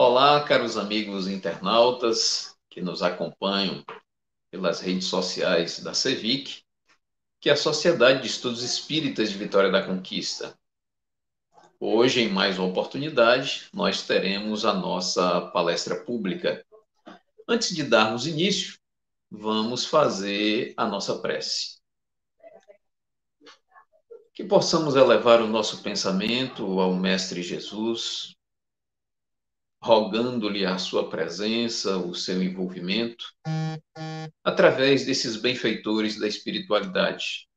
Olá, caros amigos internautas que nos acompanham pelas redes sociais da CEVIC, que é a Sociedade de Estudos Espíritas de Vitória da Conquista. Hoje, em mais uma oportunidade, nós teremos a nossa palestra pública. Antes de darmos início, vamos fazer a nossa prece. Que possamos elevar o nosso pensamento ao Mestre Jesus, rogando-lhe a sua presença, o seu envolvimento, através desses benfeitores da espiritualidade,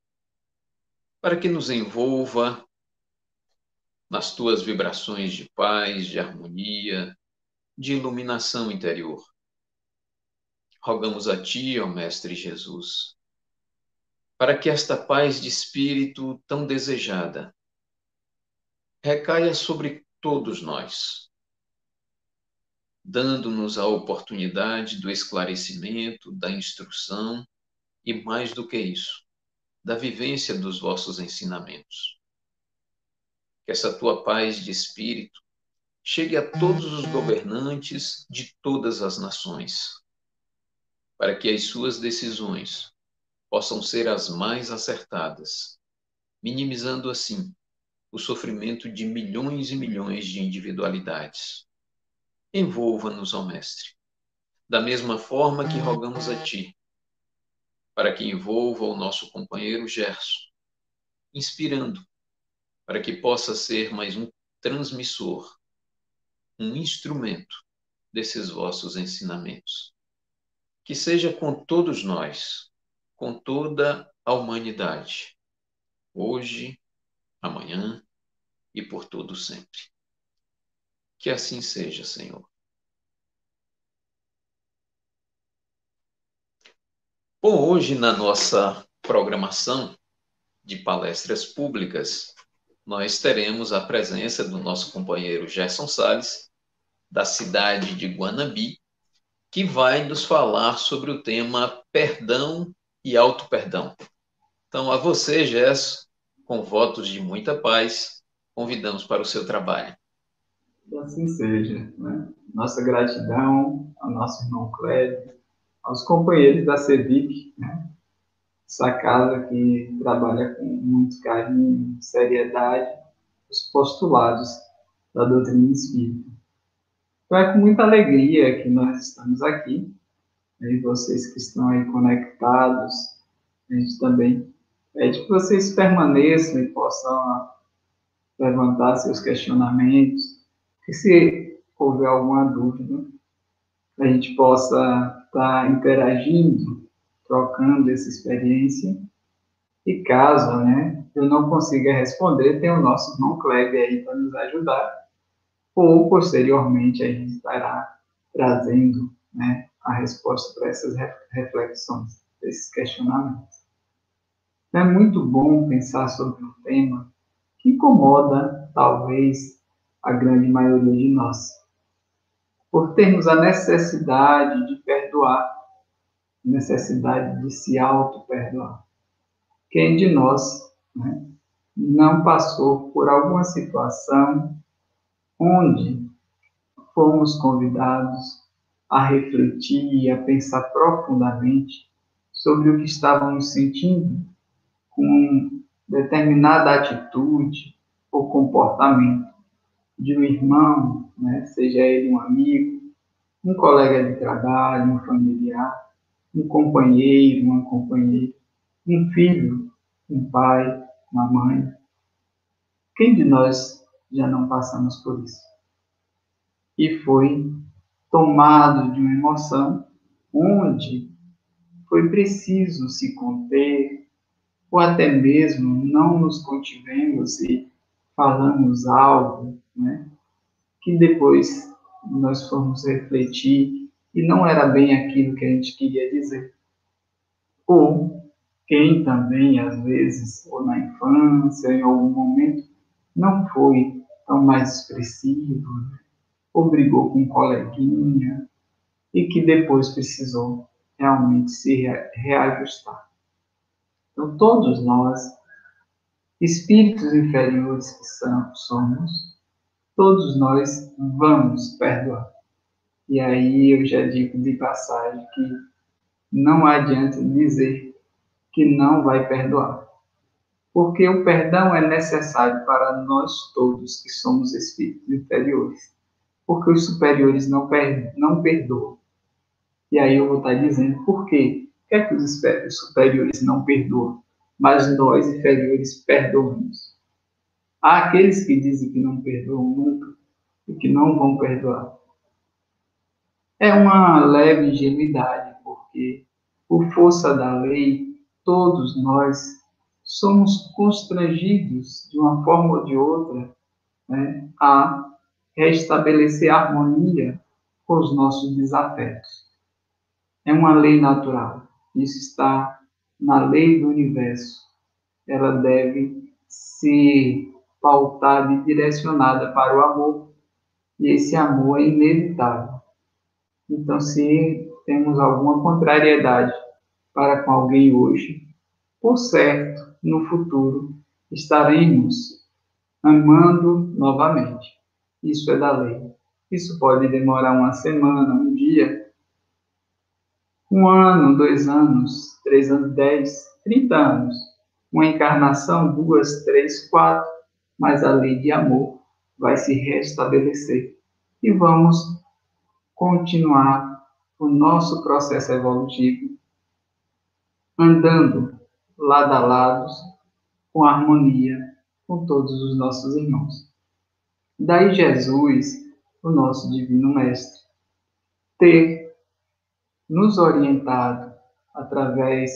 para que nos envolva nas tuas vibrações de paz, de harmonia, de iluminação interior. Rogamos a Ti, ó Mestre Jesus, para que esta paz de espírito tão desejada recaia sobre todos nós dando-nos a oportunidade do esclarecimento, da instrução e, mais do que isso, da vivência dos vossos ensinamentos. Que essa tua paz de espírito chegue a todos os governantes de todas as nações, para que as suas decisões possam ser as mais acertadas, minimizando assim o sofrimento de milhões e milhões de individualidades envolva-nos, ó Mestre. Da mesma forma que rogamos a Ti, para que envolva o nosso companheiro Gerson, inspirando, para que possa ser mais um transmissor, um instrumento desses vossos ensinamentos. Que seja com todos nós, com toda a humanidade, hoje, amanhã e por todo sempre. Que assim seja, Senhor. Bom, hoje na nossa programação de palestras públicas, nós teremos a presença do nosso companheiro Gerson Sales, da cidade de Guanabi, que vai nos falar sobre o tema perdão e auto-perdão. Então, a você, Gerson, com votos de muita paz, convidamos para o seu trabalho. Que assim seja. Né? Nossa gratidão ao nosso irmão Cléber, aos companheiros da CEVIC, né? essa casa que trabalha com muito carinho, seriedade, os postulados da doutrina espírita. Então é com muita alegria que nós estamos aqui, né? e vocês que estão aí conectados, a gente também pede que vocês permaneçam e possam levantar seus questionamentos, que se houver alguma dúvida, a gente possa estar tá interagindo, trocando essa experiência. E caso né, eu não consiga responder, tem o nosso irmão Kleber aí para nos ajudar. Ou, posteriormente, a gente estará trazendo né, a resposta para essas reflexões, esses questionamentos. É muito bom pensar sobre um tema que incomoda, talvez, a grande maioria de nós. Por termos a necessidade de perdoar, necessidade de se auto-perdoar. Quem de nós né, não passou por alguma situação onde fomos convidados a refletir e a pensar profundamente sobre o que estávamos sentindo com determinada atitude ou comportamento de um irmão, né, seja ele um amigo, um colega de trabalho, um familiar, um companheiro, uma companheira, um filho, um pai, uma mãe. Quem de nós já não passamos por isso? E foi tomado de uma emoção onde foi preciso se conter, ou até mesmo não nos contivemos e falamos algo né? que depois nós fomos refletir e não era bem aquilo que a gente queria dizer. Ou quem também, às vezes, ou na infância, em algum momento, não foi tão mais expressivo, né? ou brigou com um coleguinha, e que depois precisou realmente se reajustar. Então, todos nós, espíritos inferiores que somos, todos nós vamos perdoar. E aí eu já digo de passagem que não adianta dizer que não vai perdoar. Porque o perdão é necessário para nós todos que somos espíritos inferiores. Porque os superiores não, per não perdoam. E aí eu vou estar dizendo por quê? Por que, é que os superiores não perdoam, mas nós inferiores perdoamos? Há aqueles que dizem que não perdoam nunca e que não vão perdoar. É uma leve ingenuidade, porque, por força da lei, todos nós somos constrangidos, de uma forma ou de outra, né, a restabelecer a harmonia com os nossos desafetos. É uma lei natural. Isso está na lei do universo. Ela deve ser pautada e direcionada para o amor. E esse amor é inevitável. Então, se temos alguma contrariedade para com alguém hoje, por certo, no futuro estaremos amando novamente. Isso é da lei. Isso pode demorar uma semana, um dia, um ano, dois anos, três anos, dez, trinta anos. Uma encarnação, duas, três, quatro, mas a lei de amor vai se restabelecer. E vamos continuar o nosso processo evolutivo andando lado a lado, com harmonia com todos os nossos irmãos. Daí Jesus, o nosso Divino Mestre, ter nos orientado através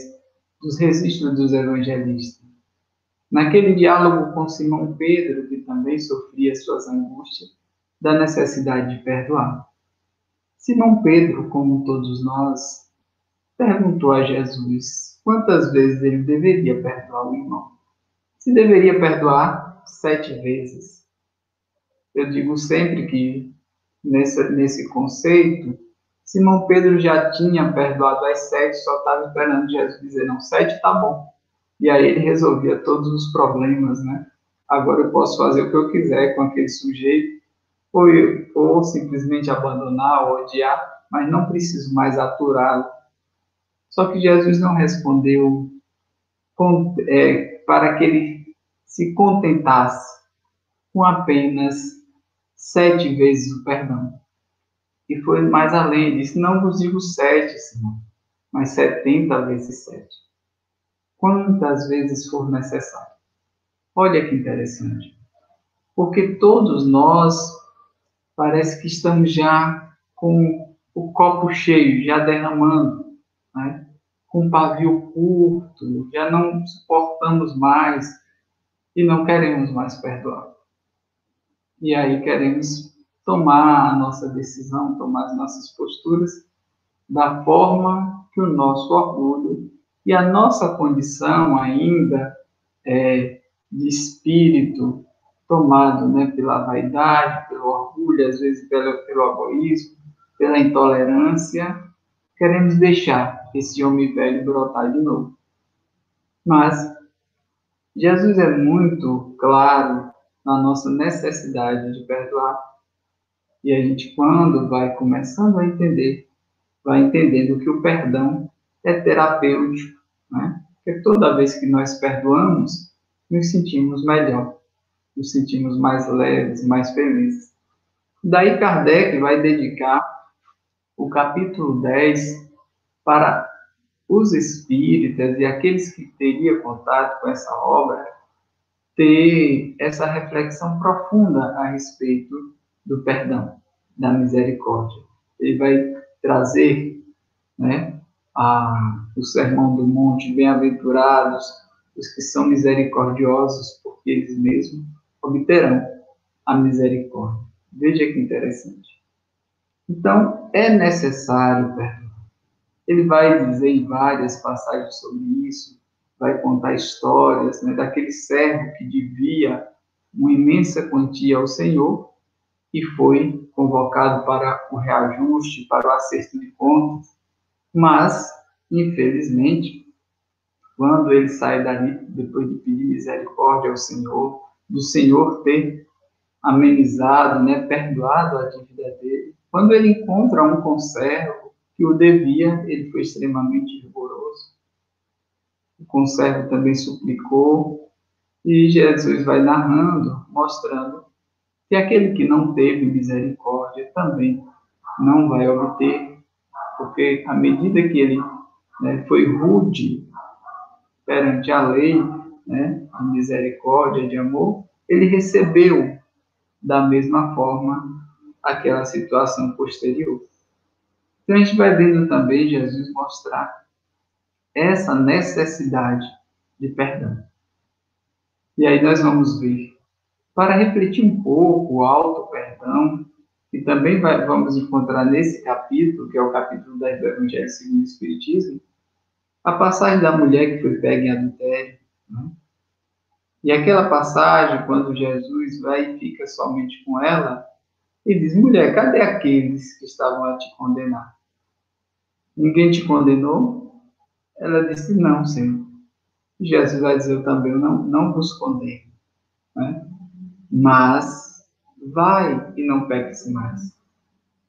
dos registros dos evangelistas. Naquele diálogo com Simão Pedro, que também sofria suas angústias, da necessidade de perdoar. Simão Pedro, como todos nós, perguntou a Jesus quantas vezes ele deveria perdoar o irmão. Se deveria perdoar sete vezes. Eu digo sempre que nesse, nesse conceito, Simão Pedro já tinha perdoado as sete, só estava esperando Jesus dizer, não, sete tá bom. E aí ele resolvia todos os problemas, né? Agora eu posso fazer o que eu quiser com aquele sujeito, ou, ou simplesmente abandonar, ou odiar, mas não preciso mais aturá-lo só que Jesus não respondeu com, é, para que ele se contentasse com apenas sete vezes o perdão. E foi mais além, disse: Não vos digo sete, Senhor, mas setenta vezes sete. Quantas vezes for necessário. Olha que interessante. Porque todos nós parece que estamos já com o copo cheio, já derramando, né? com pavio curto, já não suportamos mais e não queremos mais perdoar. E aí queremos tomar a nossa decisão, tomar as nossas posturas da forma que o nosso orgulho e a nossa condição ainda é, de espírito tomado né, pela vaidade, pelo orgulho, às vezes pelo, pelo egoísmo, pela intolerância, queremos deixar esse homem velho brotar de novo. Mas Jesus é muito claro na nossa necessidade de perdoar. E a gente, quando vai começando a entender, vai entendendo que o perdão é terapêutico, né? Porque toda vez que nós perdoamos, nos sentimos melhor, nos sentimos mais leves, mais felizes. Daí Kardec vai dedicar o capítulo 10 para os espíritas e aqueles que teriam contato com essa obra ter essa reflexão profunda a respeito do perdão, da misericórdia. Ele vai trazer né, a, o Sermão do Monte, bem-aventurados os que são misericordiosos, porque eles mesmos obterão a misericórdia. Veja que interessante. Então, é necessário perdoar. Ele vai dizer em várias passagens sobre isso, vai contar histórias né, daquele servo que devia uma imensa quantia ao Senhor e foi convocado para o reajuste, para o acerto de contas, mas, infelizmente, quando ele sai dali, depois de pedir misericórdia ao Senhor, do Senhor ter amenizado, né, perdoado a dívida dele, quando ele encontra um conservo que o devia, ele foi extremamente rigoroso. O conservo também suplicou, e Jesus vai narrando, mostrando que aquele que não teve misericórdia também não vai obter, porque à medida que ele né, foi rude perante a lei, né, de misericórdia, de amor, ele recebeu da mesma forma aquela situação posterior. Então a gente vai vendo também Jesus mostrar essa necessidade de perdão. E aí nós vamos ver, para refletir um pouco o alto perdão, que também vai, vamos encontrar nesse capítulo, que é o capítulo do Evangelho segundo o Espiritismo, a passagem da mulher que foi pega em adultério. Né? E aquela passagem, quando Jesus vai e fica somente com ela, ele diz: mulher, cadê aqueles que estavam a te condenar? Ninguém te condenou? Ela disse: não, Senhor. E Jesus vai dizer: eu também não, não vos condeno. Né? Mas vai e não peques mais.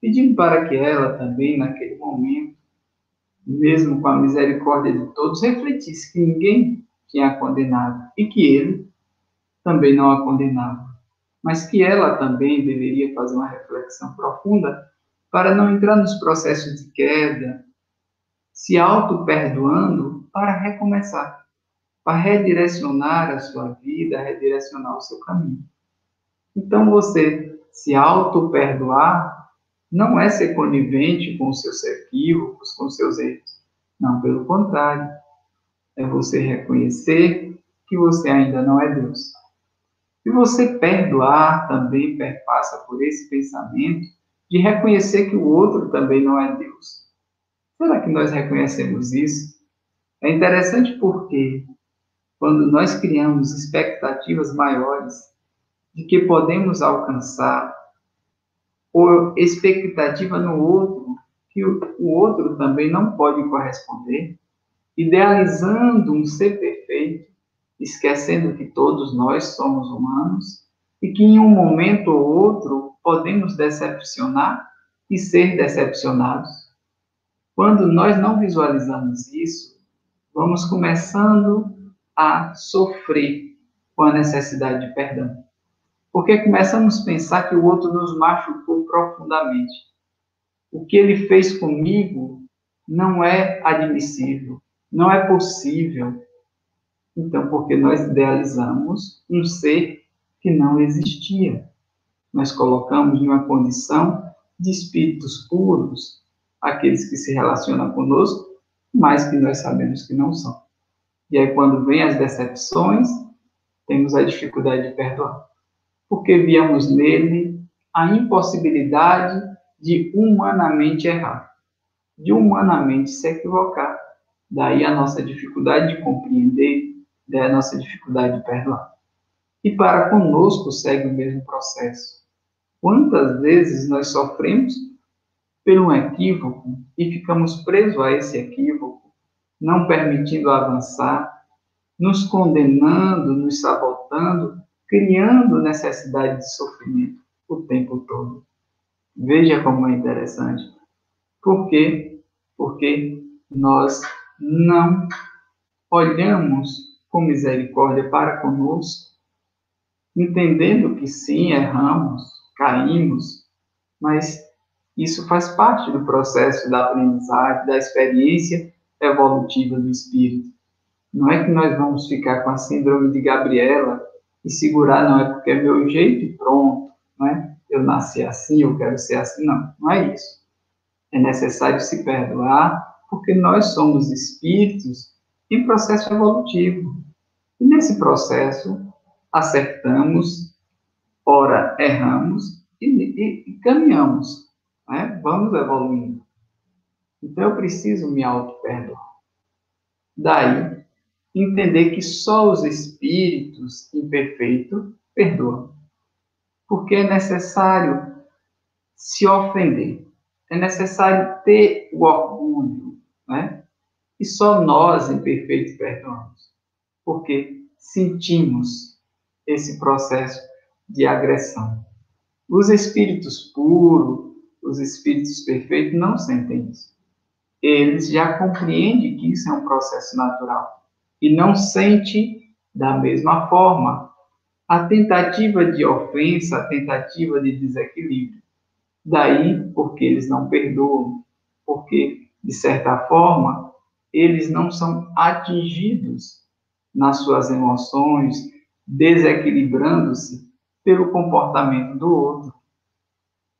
Pedindo para que ela também, naquele momento, mesmo com a misericórdia de todos, refletisse que ninguém tinha condenado e que ele também não a condenava, mas que ela também deveria fazer uma reflexão profunda para não entrar nos processos de queda, se auto-perdoando para recomeçar, para redirecionar a sua vida, redirecionar o seu caminho. Então, você se auto-perdoar não é ser conivente com seus equívocos, com seus erros. Não, pelo contrário é você reconhecer que você ainda não é Deus. E você perdoar também perpassa por esse pensamento de reconhecer que o outro também não é Deus. Será que nós reconhecemos isso? É interessante porque quando nós criamos expectativas maiores de que podemos alcançar, ou expectativa no outro, que o outro também não pode corresponder, idealizando um ser perfeito, esquecendo que todos nós somos humanos e que em um momento ou outro podemos decepcionar e ser decepcionados. Quando nós não visualizamos isso, vamos começando a sofrer com a necessidade de perdão. Porque começamos a pensar que o outro nos machucou profundamente. O que ele fez comigo não é admissível. Não é possível. Então, porque nós idealizamos um ser que não existia. Nós colocamos em uma condição de espíritos puros, aqueles que se relacionam conosco, mas que nós sabemos que não são. E aí, quando vem as decepções, temos a dificuldade de perdoar. Porque víamos nele a impossibilidade de humanamente errar, de humanamente se equivocar Daí a nossa dificuldade de compreender, daí a nossa dificuldade de perdoar. E para conosco segue o mesmo processo. Quantas vezes nós sofremos por um equívoco e ficamos presos a esse equívoco, não permitindo avançar, nos condenando, nos sabotando, criando necessidade de sofrimento o tempo todo. Veja como é interessante. Por quê? Porque nós não olhamos com misericórdia para conosco, entendendo que sim, erramos, caímos, mas isso faz parte do processo da aprendizagem, da experiência evolutiva do espírito. Não é que nós vamos ficar com a síndrome de Gabriela e segurar, não é porque é meu jeito e pronto, não é? Eu nasci assim, eu quero ser assim, não, não é isso. É necessário se perdoar, porque nós somos espíritos em processo evolutivo. E nesse processo, acertamos, ora erramos e, e, e caminhamos. Né? Vamos evoluindo. Então eu preciso me auto-perdoar. Daí, entender que só os espíritos imperfeitos perdoam. Porque é necessário se ofender. É necessário ter o orgulho, né? E só nós, imperfeitos, perdoamos, porque sentimos esse processo de agressão. Os espíritos puros, os espíritos perfeitos não sentem isso. Eles já compreendem que isso é um processo natural e não sente da mesma forma a tentativa de ofensa, a tentativa de desequilíbrio. Daí porque eles não perdoam, porque, de certa forma, eles não são atingidos nas suas emoções, desequilibrando-se pelo comportamento do outro.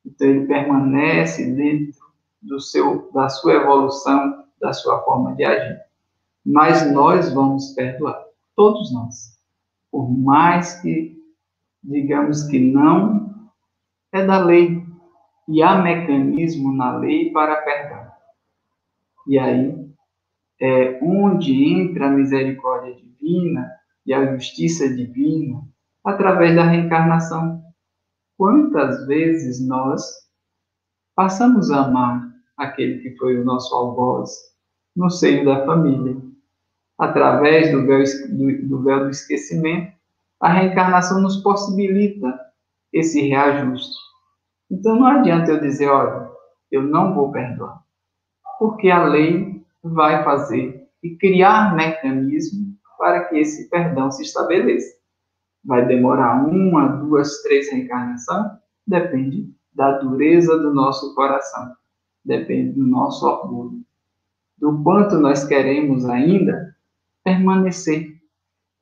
Então, ele permanece dentro do seu, da sua evolução, da sua forma de agir. Mas nós vamos perdoar, todos nós. Por mais que digamos que não, é da lei. E há mecanismo na lei para perdão. E aí é onde entra a misericórdia divina e a justiça divina através da reencarnação. Quantas vezes nós passamos a amar aquele que foi o nosso algoz no seio da família, através do véu do, do, véu do esquecimento, a reencarnação nos possibilita esse reajuste. Então não adianta eu dizer, olha, eu não vou perdoar, porque a lei vai fazer e criar mecanismo para que esse perdão se estabeleça. Vai demorar uma, duas, três reencarnações? Depende da dureza do nosso coração, depende do nosso orgulho, do quanto nós queremos ainda permanecer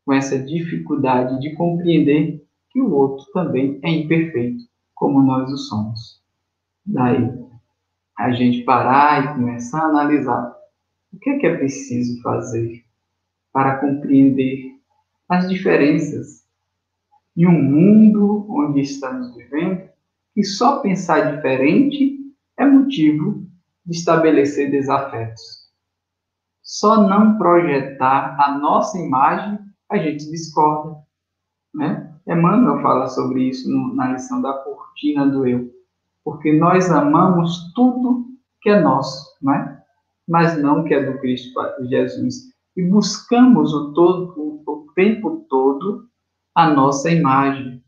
com essa dificuldade de compreender que o outro também é imperfeito, como nós o somos. Daí, a gente parar e começar a analisar o que é que é preciso fazer para compreender as diferenças em um mundo onde estamos vivendo, e só pensar diferente é motivo de estabelecer desafetos. Só não projetar a nossa imagem a gente discorda. Né? Emmanuel fala sobre isso no, na lição da cortina do eu. Porque nós amamos tudo que é nosso, né? mas não que é do Cristo Jesus. E buscamos o, todo, o tempo todo a nossa imagem.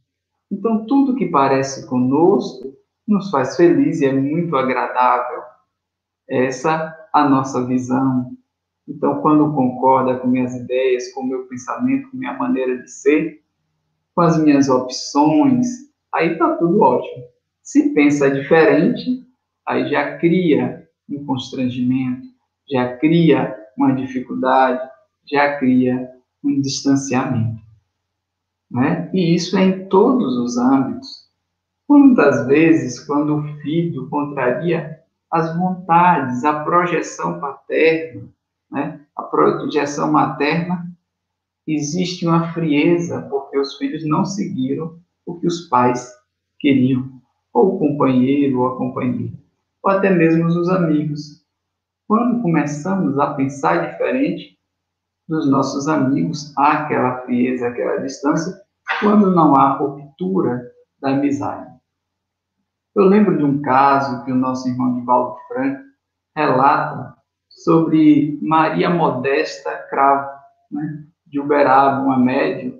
Então, tudo que parece conosco nos faz feliz e é muito agradável. Essa a nossa visão, então, quando concorda com minhas ideias, com meu pensamento, com minha maneira de ser, com as minhas opções, aí está tudo ótimo. Se pensa diferente, aí já cria um constrangimento, já cria uma dificuldade, já cria um distanciamento. Né? E isso é em todos os âmbitos. Quantas vezes, quando o filho contraria as vontades, a projeção paterna, né? a projeção materna, existe uma frieza, porque os filhos não seguiram o que os pais queriam, ou o companheiro ou a companheira, ou até mesmo os amigos. Quando começamos a pensar diferente dos nossos amigos, há aquela frieza, aquela distância, quando não há ruptura da amizade. Eu lembro de um caso que o nosso irmão Divaldo Franco relata sobre Maria Modesta Cravo, né, de Uberaba, uma médium,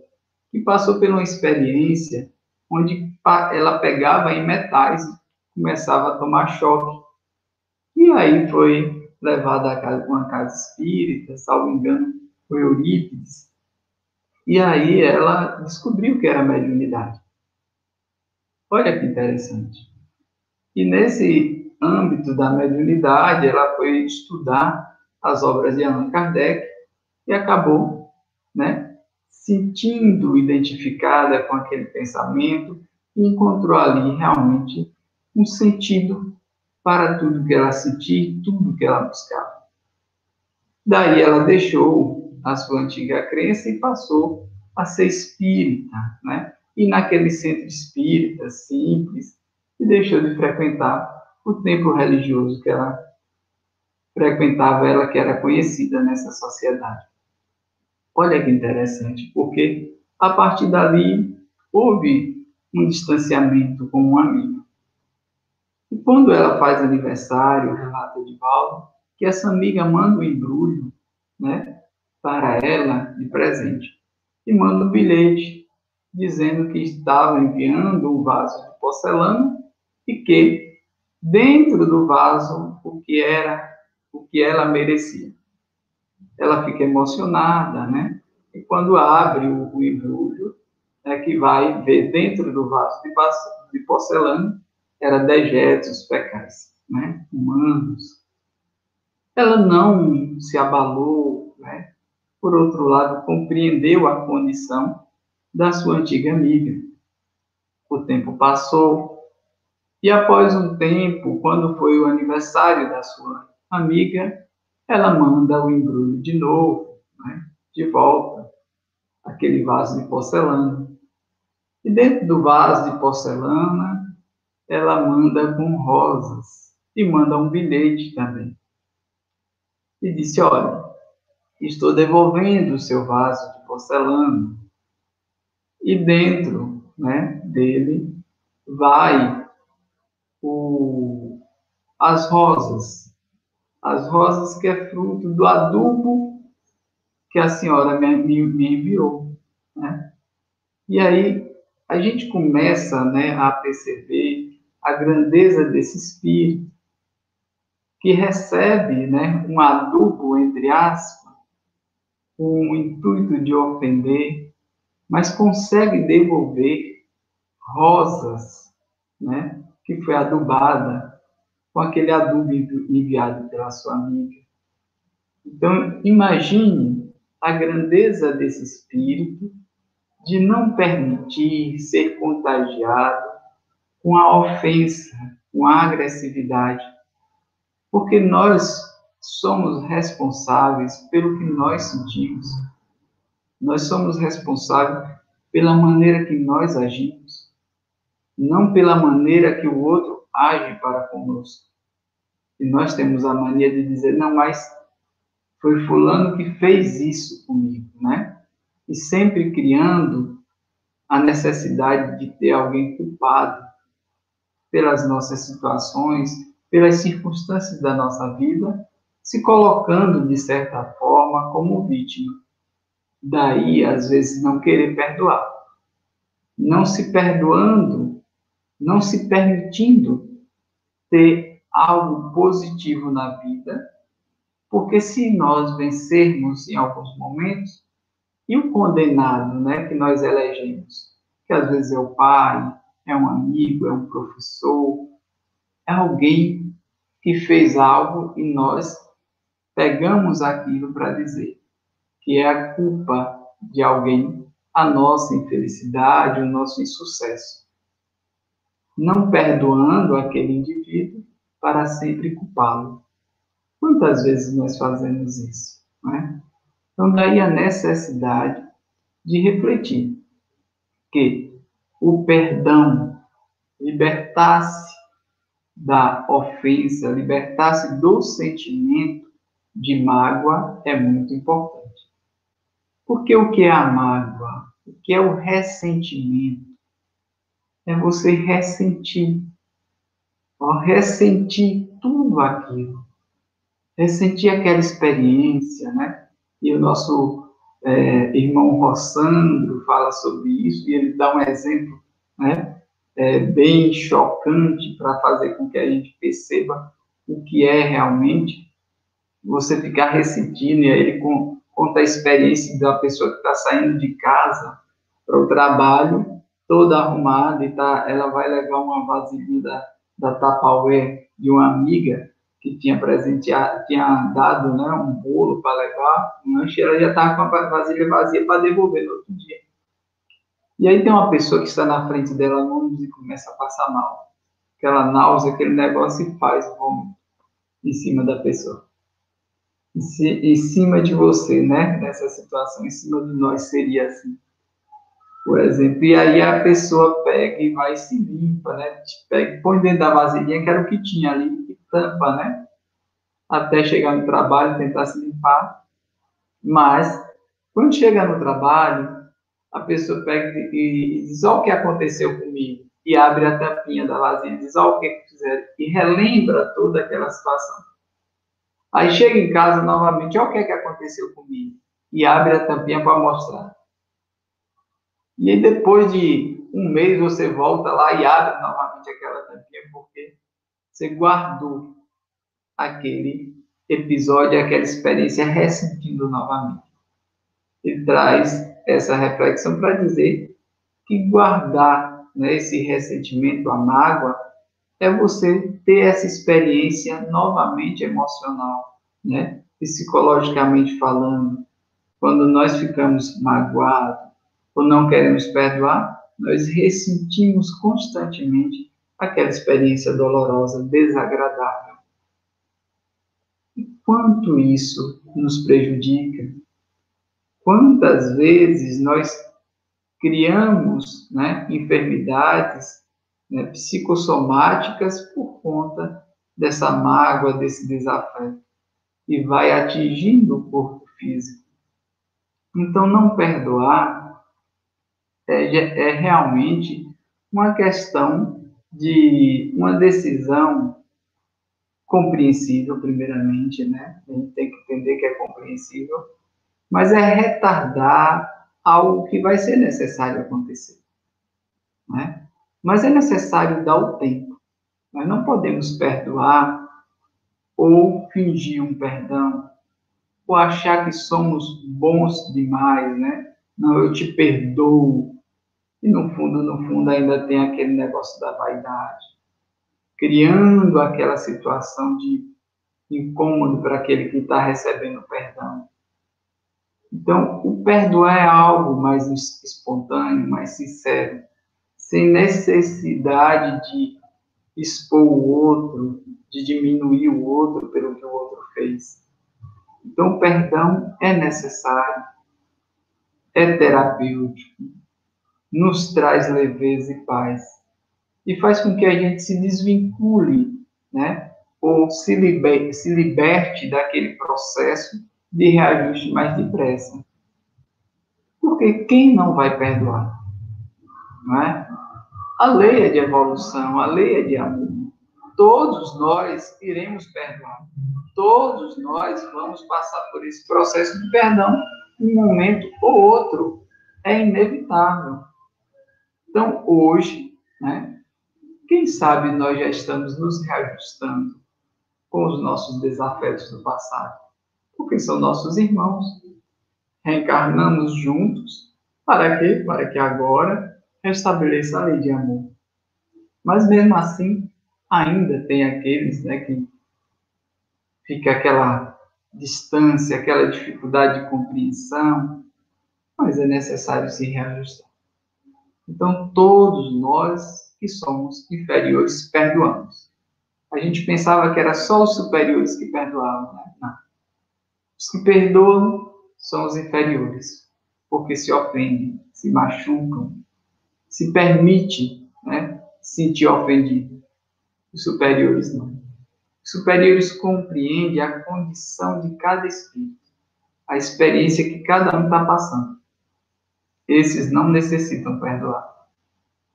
que passou por uma experiência onde ela pegava em metais, começava a tomar choque. E aí foi levada a uma casa espírita, salvo engano, foi Eurípides. E aí ela descobriu que era mediunidade. Olha que interessante. E nesse âmbito da mediunidade, ela foi estudar as obras de Allan Kardec e acabou, né, sentindo identificada com aquele pensamento e encontrou ali realmente um sentido para tudo que ela sentia, tudo que ela buscava. Daí ela deixou a sua antiga crença e passou a ser espírita, né? E naquele centro espírita simples, e deixou de frequentar o templo religioso que ela frequentava, ela que era conhecida nessa sociedade. Olha que interessante, porque a partir dali houve um distanciamento com um amigo. E quando ela faz aniversário, relata Edivaldo, que essa amiga manda um embrulho, né, para ela de presente. E manda um bilhete dizendo que estava enviando um vaso de porcelana e que dentro do vaso o que era o que ela merecia. Ela fica emocionada, né? E quando abre o, embrulho, é que vai ver dentro do vaso de, de porcelana era dejetos fecais, né? Humanos. Ela não se abalou, né? Por outro lado, compreendeu a condição da sua antiga amiga. O tempo passou e após um tempo, quando foi o aniversário da sua amiga, ela manda o embrulho de novo, né? de volta, aquele vaso de porcelana. E dentro do vaso de porcelana, ela manda com rosas e manda um bilhete também. E disse: Olha, estou devolvendo o seu vaso de porcelana. E dentro né, dele vai o, as rosas. As rosas que é fruto do adubo que a senhora me, me, me enviou. Né? E aí a gente começa né, a perceber a grandeza desse espírito que recebe né, um adubo, entre aspas, com o intuito de ofender, mas consegue devolver rosas, né, que foi adubada com aquele adubo enviado pela sua amiga. Então, imagine a grandeza desse espírito de não permitir ser contagiado com a ofensa, com a agressividade, porque nós somos responsáveis pelo que nós sentimos. Nós somos responsáveis pela maneira que nós agimos, não pela maneira que o outro age para conosco. E nós temos a mania de dizer, não, mas foi fulano que fez isso comigo, né? e sempre criando a necessidade de ter alguém culpado pelas nossas situações, pelas circunstâncias da nossa vida, se colocando, de certa forma, como vítima. Daí, às vezes, não querer perdoar. Não se perdoando, não se permitindo ter algo positivo na vida, porque se nós vencermos em alguns momentos, e o condenado, né, que nós elegemos, que às vezes é o pai, é um amigo, é um professor, é alguém que fez algo e nós pegamos aquilo para dizer que é a culpa de alguém, a nossa infelicidade, o nosso insucesso. Não perdoando aquele indivíduo para sempre culpá-lo. Quantas vezes nós fazemos isso? Não é? Então, daí a necessidade de refletir que o perdão libertasse da ofensa, libertasse do sentimento de mágoa é muito importante. Porque o que é a mágoa? O que é o ressentimento? É você ressentir. Ó, ressentir tudo aquilo. Ressentir aquela experiência, né? e o nosso é, irmão Rossandro fala sobre isso, e ele dá um exemplo né, é, bem chocante para fazer com que a gente perceba o que é realmente você ficar ressentindo, e aí ele conta a experiência da pessoa que está saindo de casa para o trabalho, toda arrumada, e tá, ela vai levar uma vasilha da, da Tupperware de uma amiga, que tinha presenteado, tinha dado né, um bolo para levar, um lanche, ela já estava com a vasilha vazia para devolver no outro dia. E aí tem uma pessoa que está na frente dela no ônibus e começa a passar mal. Aquela náusea, aquele negócio e faz vômito em cima da pessoa. Em, em cima de você, né? Nessa situação, em cima de nós seria assim. Por exemplo, e aí a pessoa pega e vai e se limpa, né? Pega, põe dentro da vasilhinha, que era o que tinha ali, tampa, né? Até chegar no trabalho, tentar se limpar. Mas, quando chega no trabalho, a pessoa pega e diz: Olha o que aconteceu comigo. E abre a tampinha da vasilha e diz: Olha o que fizeram. E relembra toda aquela situação. Aí chega em casa novamente: Olha o que, é que aconteceu comigo. E abre a tampinha para mostrar. E aí, depois de um mês, você volta lá e abre novamente aquela tampinha, porque você guardou aquele episódio, aquela experiência, ressentindo novamente. Ele traz essa reflexão para dizer que guardar né, esse ressentimento, a mágoa, é você ter essa experiência novamente emocional, né? psicologicamente falando. Quando nós ficamos magoados ou não queremos perdoar, nós ressentimos constantemente aquela experiência dolorosa, desagradável. E quanto isso nos prejudica? Quantas vezes nós criamos né, enfermidades né, psicossomáticas por conta dessa mágoa, desse desafeto, e vai atingindo o corpo físico. Então, não perdoar é, é realmente uma questão de uma decisão compreensível, primeiramente, né? A gente tem que entender que é compreensível, mas é retardar algo que vai ser necessário acontecer, né? Mas é necessário dar o tempo. Nós não podemos perdoar ou fingir um perdão, ou achar que somos bons demais, né? Não, eu te perdoo. E no fundo, no fundo, ainda tem aquele negócio da vaidade, criando aquela situação de incômodo para aquele que está recebendo perdão. Então, o perdoar é algo mais espontâneo, mais sincero, sem necessidade de expor o outro, de diminuir o outro pelo que o outro fez. Então, o perdão é necessário, é terapêutico, nos traz leveza e paz, e faz com que a gente se desvincule, né? ou se liberte, se liberte daquele processo de reajuste mais depressa. Porque quem não vai perdoar? Não é? A lei é de evolução, a lei é de amor. Todos nós iremos perdoar. Todos nós vamos passar por esse processo de perdão um momento ou outro. É inevitável. Então, hoje, né, quem sabe nós já estamos nos reajustando com os nossos desafetos do passado, porque são nossos irmãos. Reencarnamos juntos, para quê? Para que agora restabeleça a lei de amor. Mas mesmo assim, ainda tem aqueles né, que fica aquela distância, aquela dificuldade de compreensão, mas é necessário se reajustar. Então, todos nós que somos inferiores perdoamos. A gente pensava que era só os superiores que perdoavam, né? Não. Os que perdoam são os inferiores, porque se ofendem, se machucam, se permite né, sentir ofendido. Os superiores não. Os superiores compreendem a condição de cada espírito, a experiência que cada um está passando. Esses não necessitam perdoar.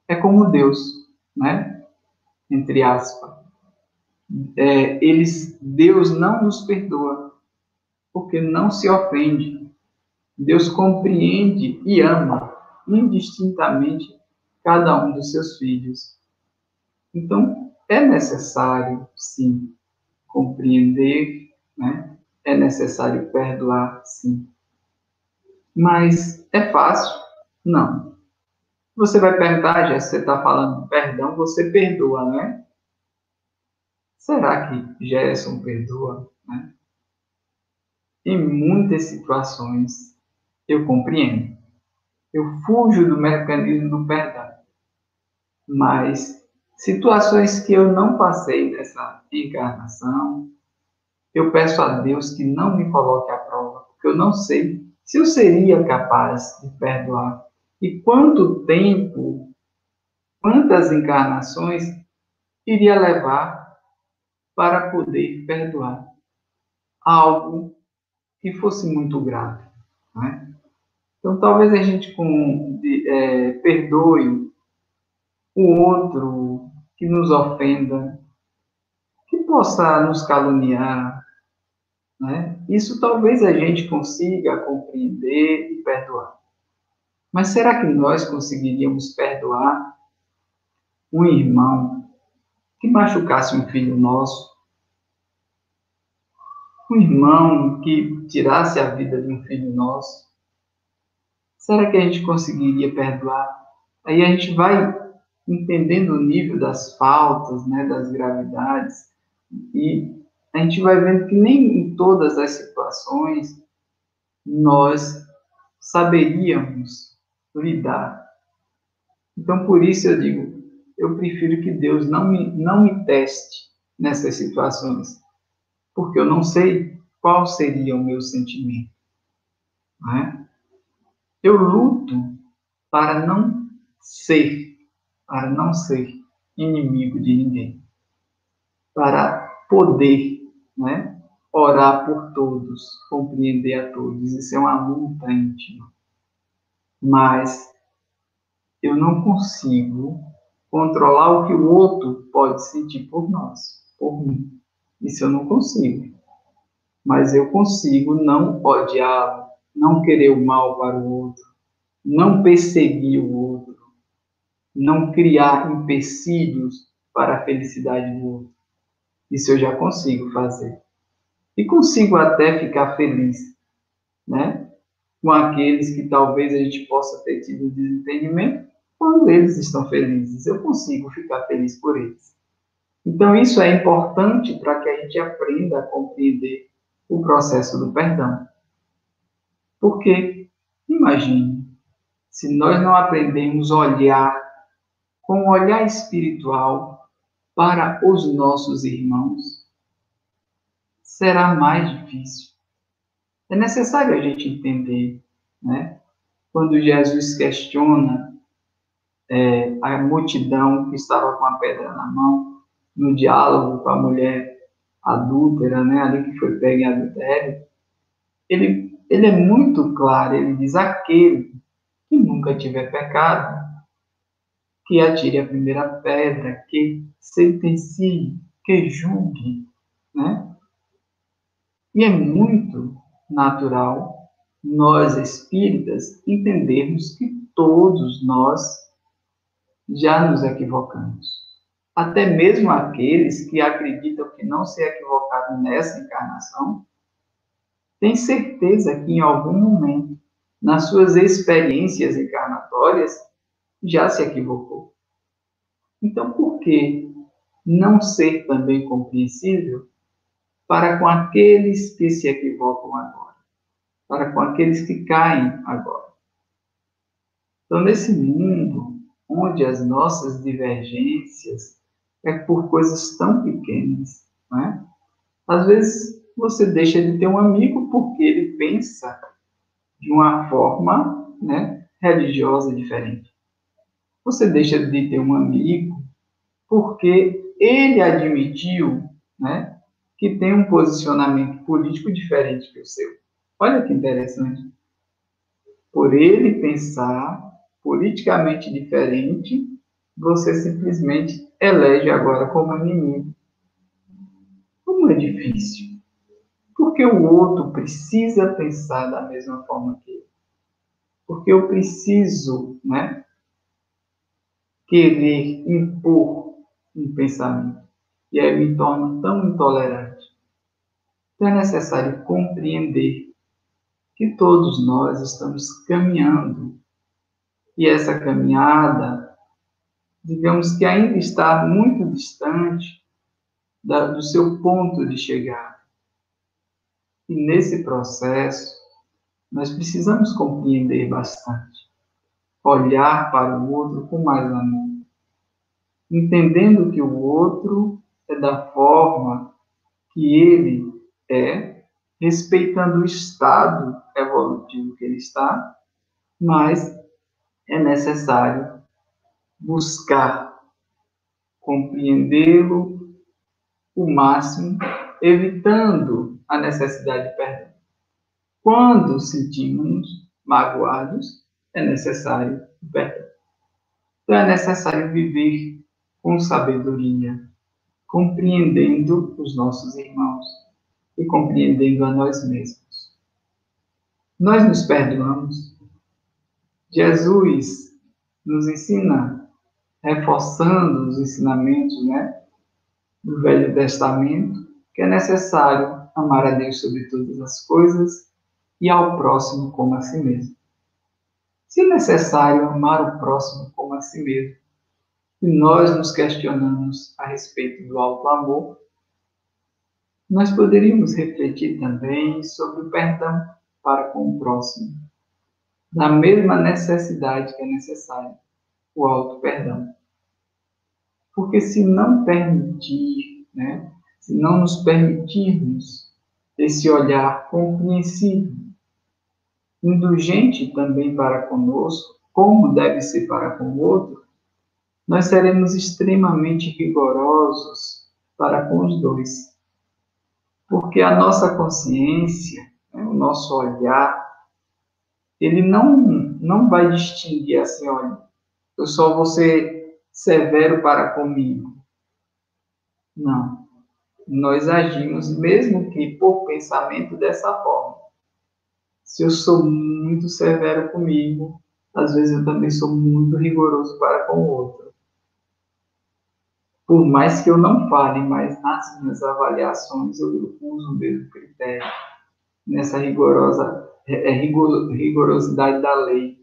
É como Deus, né? Entre aspas. É, eles, Deus não nos perdoa, porque não se ofende. Deus compreende e ama indistintamente cada um dos seus filhos. Então, é necessário, sim, compreender, né? é necessário perdoar, sim. Mas é fácil? Não. Você vai perguntar, já você está falando perdão, você perdoa, né? Será que Gerson perdoa? Né? Em muitas situações, eu compreendo. Eu fujo do mecanismo do perdão mas situações que eu não passei nessa encarnação, eu peço a Deus que não me coloque à prova, porque eu não sei se eu seria capaz de perdoar e quanto tempo, quantas encarnações iria levar para poder perdoar algo que fosse muito grave. Né? Então, talvez a gente com, de, é, perdoe o outro que nos ofenda, que possa nos caluniar, né? Isso talvez a gente consiga compreender e perdoar. Mas será que nós conseguiríamos perdoar um irmão que machucasse um filho nosso? Um irmão que tirasse a vida de um filho nosso? Será que a gente conseguiria perdoar? Aí a gente vai entendendo o nível das faltas, né, das gravidades, e a gente vai vendo que nem em todas as situações nós saberíamos lidar. Então, por isso eu digo, eu prefiro que Deus não me, não me teste nessas situações, porque eu não sei qual seria o meu sentimento. Né? Eu luto para não ser, para não ser inimigo de ninguém, para poder, né? orar por todos, compreender a todos. Isso é uma luta íntima. Mas eu não consigo controlar o que o outro pode sentir por nós, por mim. Isso eu não consigo. Mas eu consigo não odiá-lo, não querer o mal para o outro, não perseguir o outro, não criar empecilhos para a felicidade do outro. Isso eu já consigo fazer. E consigo até ficar feliz, né? Com aqueles que talvez a gente possa ter tido desentendimento, quando eles estão felizes, eu consigo ficar feliz por eles. Então, isso é importante para que a gente aprenda a compreender o processo do perdão. Porque, imagine, se nós não aprendemos a olhar com um olhar espiritual para os nossos irmãos, será mais difícil. É necessário a gente entender, né? Quando Jesus questiona é, a multidão que estava com a pedra na mão, no diálogo com a mulher adúltera, né? Ali que foi pega em adultério, ele, ele é muito claro, ele diz, aquele que nunca tiver pecado, que atire a primeira pedra, que sentencie, que julgue, né? E é muito natural nós espíritas entendermos que todos nós já nos equivocamos. Até mesmo aqueles que acreditam que não se equivocaram nessa encarnação, têm certeza que em algum momento, nas suas experiências encarnatórias, já se equivocou. Então, por que não ser também compreensível para com aqueles que se equivocam agora, para com aqueles que caem agora. Então, nesse mundo onde as nossas divergências é por coisas tão pequenas, né? Às vezes você deixa de ter um amigo porque ele pensa de uma forma, né, religiosa diferente. Você deixa de ter um amigo porque ele admitiu, né, que tem um posicionamento político diferente que o seu. Olha que interessante. Por ele pensar politicamente diferente, você simplesmente elege agora como inimigo. Como é difícil. Porque o outro precisa pensar da mesma forma que eu. Porque eu preciso, né, querer impor um pensamento. E aí me torno tão intolerante é necessário compreender que todos nós estamos caminhando e essa caminhada, digamos que ainda está muito distante da, do seu ponto de chegada. E nesse processo, nós precisamos compreender bastante, olhar para o outro com mais amor, entendendo que o outro é da forma que ele é respeitando o estado evolutivo que ele está, mas é necessário buscar compreendê-lo o máximo, evitando a necessidade de perdão. Quando sentimos magoados, é necessário perdão. Então é necessário viver com sabedoria, compreendendo os nossos irmãos e compreendendo a nós mesmos. Nós nos perdoamos, Jesus nos ensina, reforçando os ensinamentos né, do Velho Testamento, que é necessário amar a Deus sobre todas as coisas e ao próximo como a si mesmo. Se é necessário amar o próximo como a si mesmo, e nós nos questionamos a respeito do alto amor, nós poderíamos refletir também sobre o perdão para com o próximo, na mesma necessidade que é necessário, o alto perdão. Porque se não permitir, né, se não nos permitirmos esse olhar compreensivo, indulgente também para conosco, como deve ser para com o outro, nós seremos extremamente rigorosos para com os dois. Porque a nossa consciência, né, o nosso olhar, ele não, não vai distinguir assim, olha, eu só vou ser severo para comigo. Não. Nós agimos, mesmo que por pensamento, dessa forma. Se eu sou muito severo comigo, às vezes eu também sou muito rigoroso para com o outro. Por mais que eu não fale, mas nas minhas avaliações eu uso o mesmo critério, nessa rigorosa é, é rigorosidade da lei.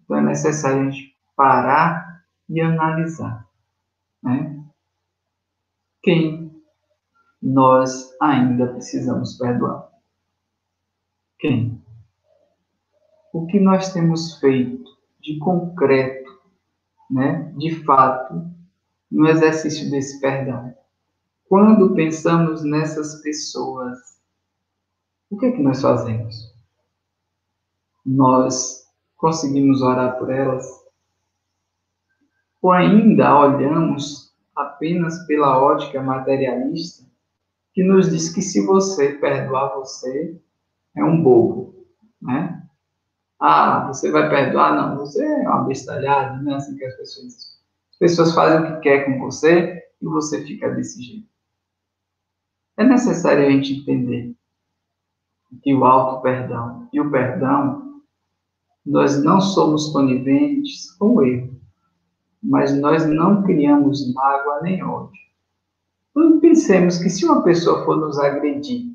Então é necessário a gente parar e analisar. Né? Quem nós ainda precisamos perdoar? Quem? O que nós temos feito de concreto, né, de fato, no exercício desse perdão? Quando pensamos nessas pessoas, o que é que nós fazemos? Nós conseguimos orar por elas? Ou ainda olhamos apenas pela ótica materialista que nos diz que se você perdoar você é um bobo, né? Ah, você vai perdoar? Não, você é uma bestalhada, não é assim que as pessoas As pessoas fazem o que quer com você e você fica desse jeito. É necessário a gente entender que o alto perdão e o perdão, nós não somos coniventes com o erro, mas nós não criamos mágoa nem ódio. Não pensemos que se uma pessoa for nos agredir,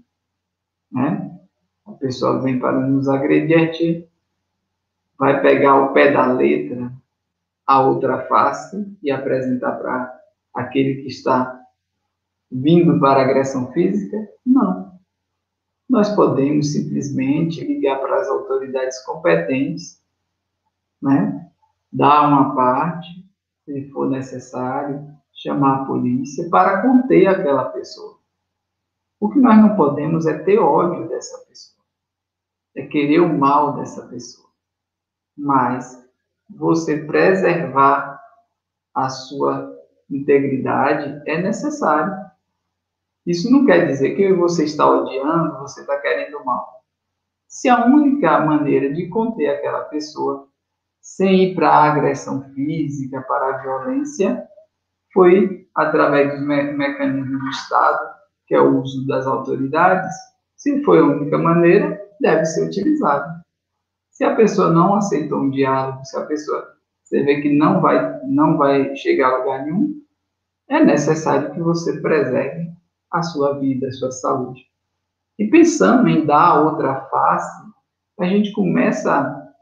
né? A pessoa vem para nos agredir, a gente vai pegar o pé da letra, a outra face, e apresentar para aquele que está vindo para agressão física? Não. Nós podemos simplesmente ligar para as autoridades competentes, né? dar uma parte, se for necessário, chamar a polícia para conter aquela pessoa. O que nós não podemos é ter ódio dessa pessoa, é querer o mal dessa pessoa mas você preservar a sua integridade é necessário. Isso não quer dizer que você está odiando, você está querendo mal. Se a única maneira de conter aquela pessoa sem ir para a agressão física, para a violência, foi através dos me mecanismos do Estado, que é o uso das autoridades, se foi a única maneira, deve ser utilizado. Se a pessoa não aceitou um diálogo, se a pessoa você vê que não vai, não vai chegar a lugar nenhum, é necessário que você preserve a sua vida, a sua saúde. E pensando em dar outra face, a gente começa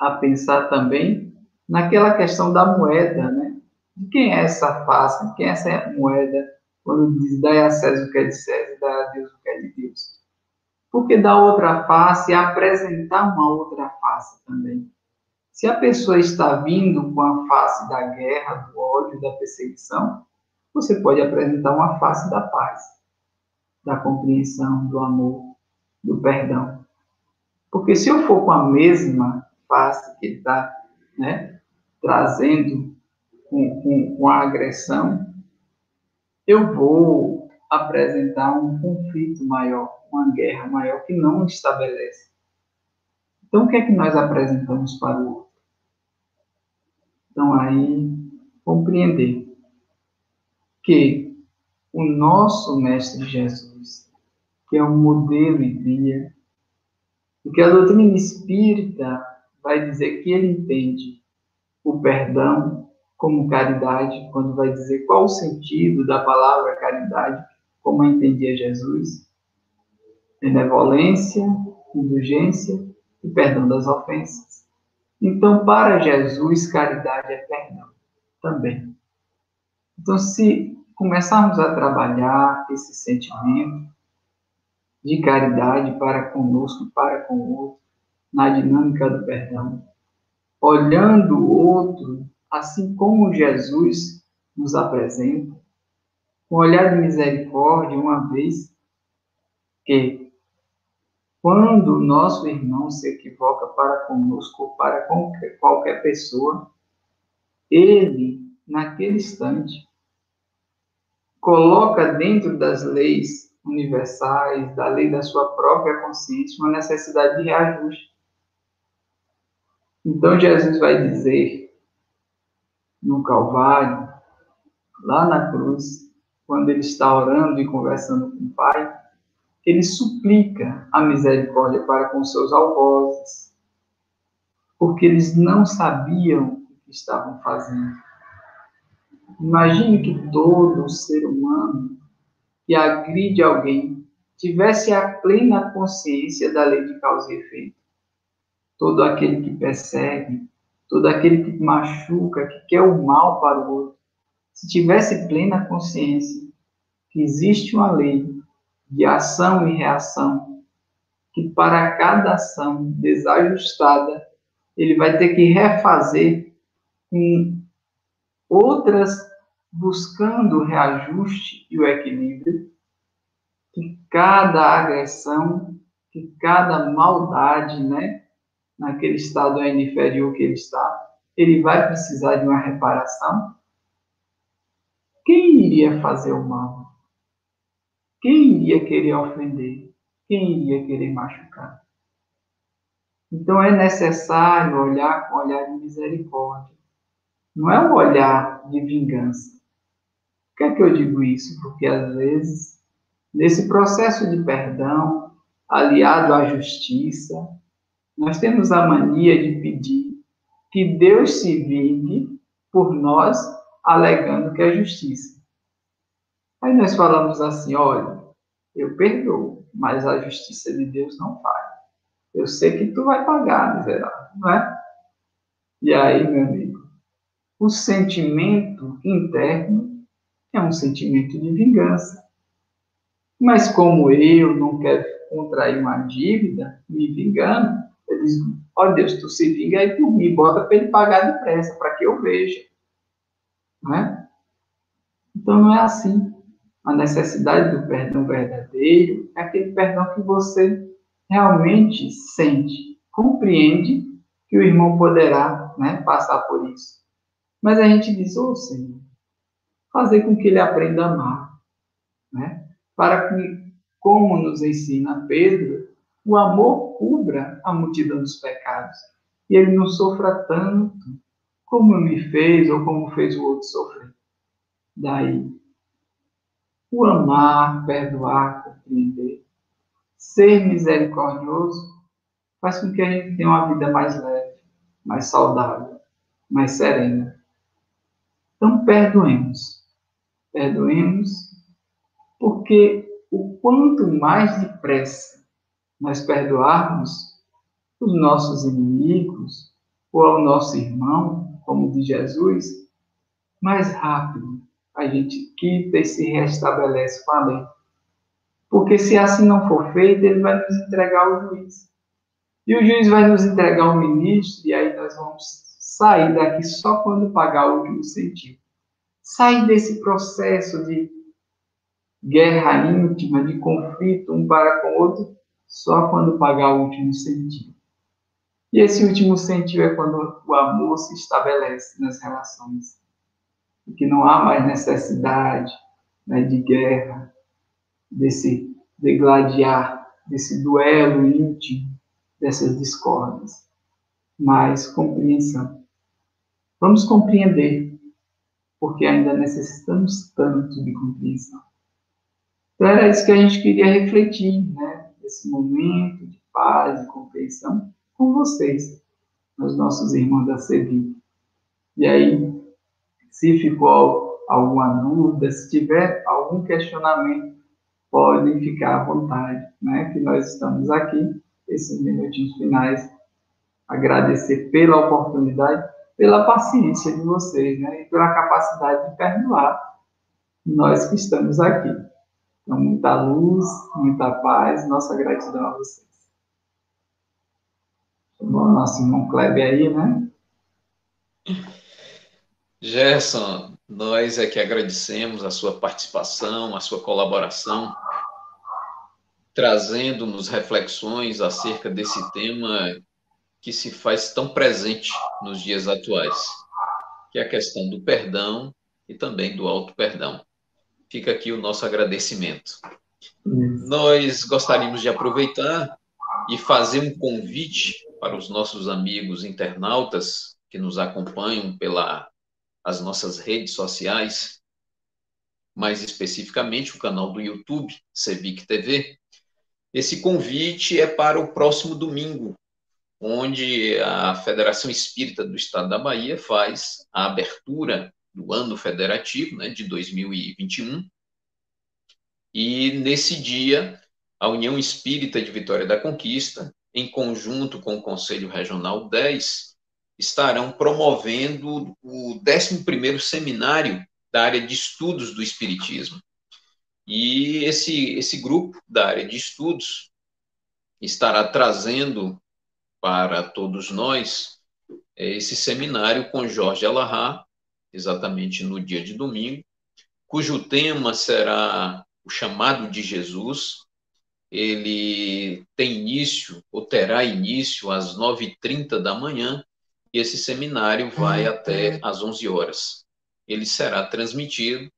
a pensar também naquela questão da moeda, né? De quem é essa face, quem é essa moeda, quando diz dai a César o que é de César, dai a Deus o que é de Deus. Porque da outra face, apresentar uma outra face também. Se a pessoa está vindo com a face da guerra, do ódio, da perseguição, você pode apresentar uma face da paz, da compreensão, do amor, do perdão. Porque se eu for com a mesma face que ele está né, trazendo com, com, com a agressão, eu vou apresentar um conflito maior uma guerra maior que não estabelece. Então, o que é que nós apresentamos para o outro? Então, aí, compreender que o nosso Mestre Jesus, que é um modelo e guia, e que a doutrina espírita vai dizer que ele entende o perdão como caridade, quando vai dizer qual o sentido da palavra caridade, como entendia Jesus, benevolência, indulgência e perdão das ofensas. Então, para Jesus, caridade é perdão também. Então, se começarmos a trabalhar esse sentimento de caridade para conosco, para com o outro, na dinâmica do perdão, olhando o outro assim como Jesus nos apresenta, com olhar de misericórdia, uma vez que quando nosso irmão se equivoca para conosco ou para qualquer pessoa, ele, naquele instante, coloca dentro das leis universais, da lei da sua própria consciência, uma necessidade de reajuste. Então Jesus vai dizer no Calvário, lá na cruz, quando ele está orando e conversando com o Pai, ele suplica a misericórdia para com seus algozes, porque eles não sabiam o que estavam fazendo. Imagine que todo ser humano que agride alguém tivesse a plena consciência da lei de causa e efeito. Todo aquele que persegue, todo aquele que machuca, que quer o mal para o outro, se tivesse plena consciência que existe uma lei de ação e reação, que para cada ação desajustada, ele vai ter que refazer com outras buscando o reajuste e o equilíbrio, que cada agressão, que cada maldade, né, naquele estado ainda inferior que ele está, ele vai precisar de uma reparação. Quem iria fazer o mal? Quem iria querer ofender? Quem iria querer machucar? Então é necessário olhar com olhar de misericórdia. Não é um olhar de vingança. Por que é que eu digo isso? Porque às vezes, nesse processo de perdão, aliado à justiça, nós temos a mania de pedir que Deus se vingue por nós, alegando que é justiça. Aí nós falamos assim: olha, eu perdoo, mas a justiça de Deus não faz. Eu sei que tu vai pagar, miserável, não é? E aí, meu amigo, o sentimento interno é um sentimento de vingança. Mas como eu não quero contrair uma dívida, me vingando, eu digo, ó oh, Deus, tu se vinga aí por mim, bota para ele pagar depressa, para que eu veja. Não é? Então não é assim. A necessidade do perdão verdadeiro é aquele perdão que você realmente sente, compreende que o irmão poderá né, passar por isso. Mas a gente diz, ô oh, Senhor, fazer com que ele aprenda a amar, né? Para que, como nos ensina Pedro, o amor cubra a multidão dos pecados e ele não sofra tanto como me fez ou como fez o outro sofrer. Daí, o amar, perdoar, compreender, ser misericordioso, faz com que a gente tenha uma vida mais leve, mais saudável, mais serena. Então, perdoemos. Perdoemos, porque o quanto mais depressa nós perdoarmos os nossos inimigos ou ao nosso irmão, como de Jesus, mais rápido a gente quita e se restabelece com a lei. Porque se assim não for feito, ele vai nos entregar ao juiz. E o juiz vai nos entregar ao ministro, e aí nós vamos sair daqui só quando pagar o último sentido. Sair desse processo de guerra íntima, de conflito um para com o outro, só quando pagar o último centavo. E esse último centavo é quando o amor se estabelece nas relações. Que não há mais necessidade né, de guerra, desse degladiar, desse duelo íntimo, dessas discórdias, mas compreensão. Vamos compreender, porque ainda necessitamos tanto de compreensão. Então, era isso que a gente queria refletir, né? esse momento de paz e compreensão com vocês. nos nossos irmãos da CEVI. E aí, se ficou alguma dúvida, se tiver algum questionamento, podem ficar à vontade, né? Que nós estamos aqui, esses minutinhos finais, agradecer pela oportunidade, pela paciência de vocês, né? E pela capacidade de perdoar nós que estamos aqui. Então, muita luz, muita paz, nossa gratidão a vocês. Chamou o nosso irmão Kleber aí, né? Gerson, nós é que agradecemos a sua participação, a sua colaboração, trazendo-nos reflexões acerca desse tema que se faz tão presente nos dias atuais, que é a questão do perdão e também do auto-perdão. Fica aqui o nosso agradecimento. Nós gostaríamos de aproveitar e fazer um convite para os nossos amigos internautas que nos acompanham pela as nossas redes sociais, mais especificamente o canal do YouTube, Cevic TV. Esse convite é para o próximo domingo, onde a Federação Espírita do Estado da Bahia faz a abertura do ano federativo, né, de 2021. E nesse dia, a União Espírita de Vitória da Conquista, em conjunto com o Conselho Regional 10, estarão promovendo o 11º seminário da área de estudos do Espiritismo. E esse, esse grupo da área de estudos estará trazendo para todos nós esse seminário com Jorge Alahá, exatamente no dia de domingo, cujo tema será o chamado de Jesus. Ele tem início, ou terá início, às 9h30 da manhã, e esse seminário vai até às 11 horas. Ele será transmitido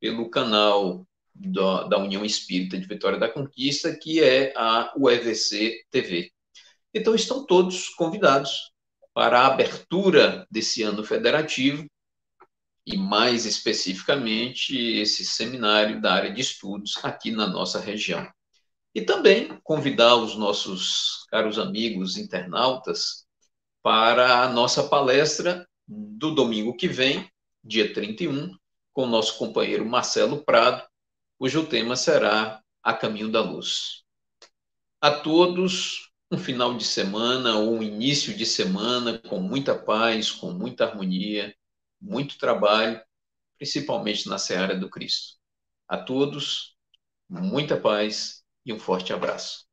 pelo canal da, da União Espírita de Vitória da Conquista, que é a UEVC TV. Então, estão todos convidados para a abertura desse ano federativo e mais especificamente esse seminário da área de estudos aqui na nossa região. E também convidar os nossos caros amigos internautas para a nossa palestra do domingo que vem, dia 31, com o nosso companheiro Marcelo Prado, cujo tema será A Caminho da Luz. A todos, um final de semana ou um início de semana com muita paz, com muita harmonia, muito trabalho, principalmente na seara do Cristo. A todos, muita paz e um forte abraço.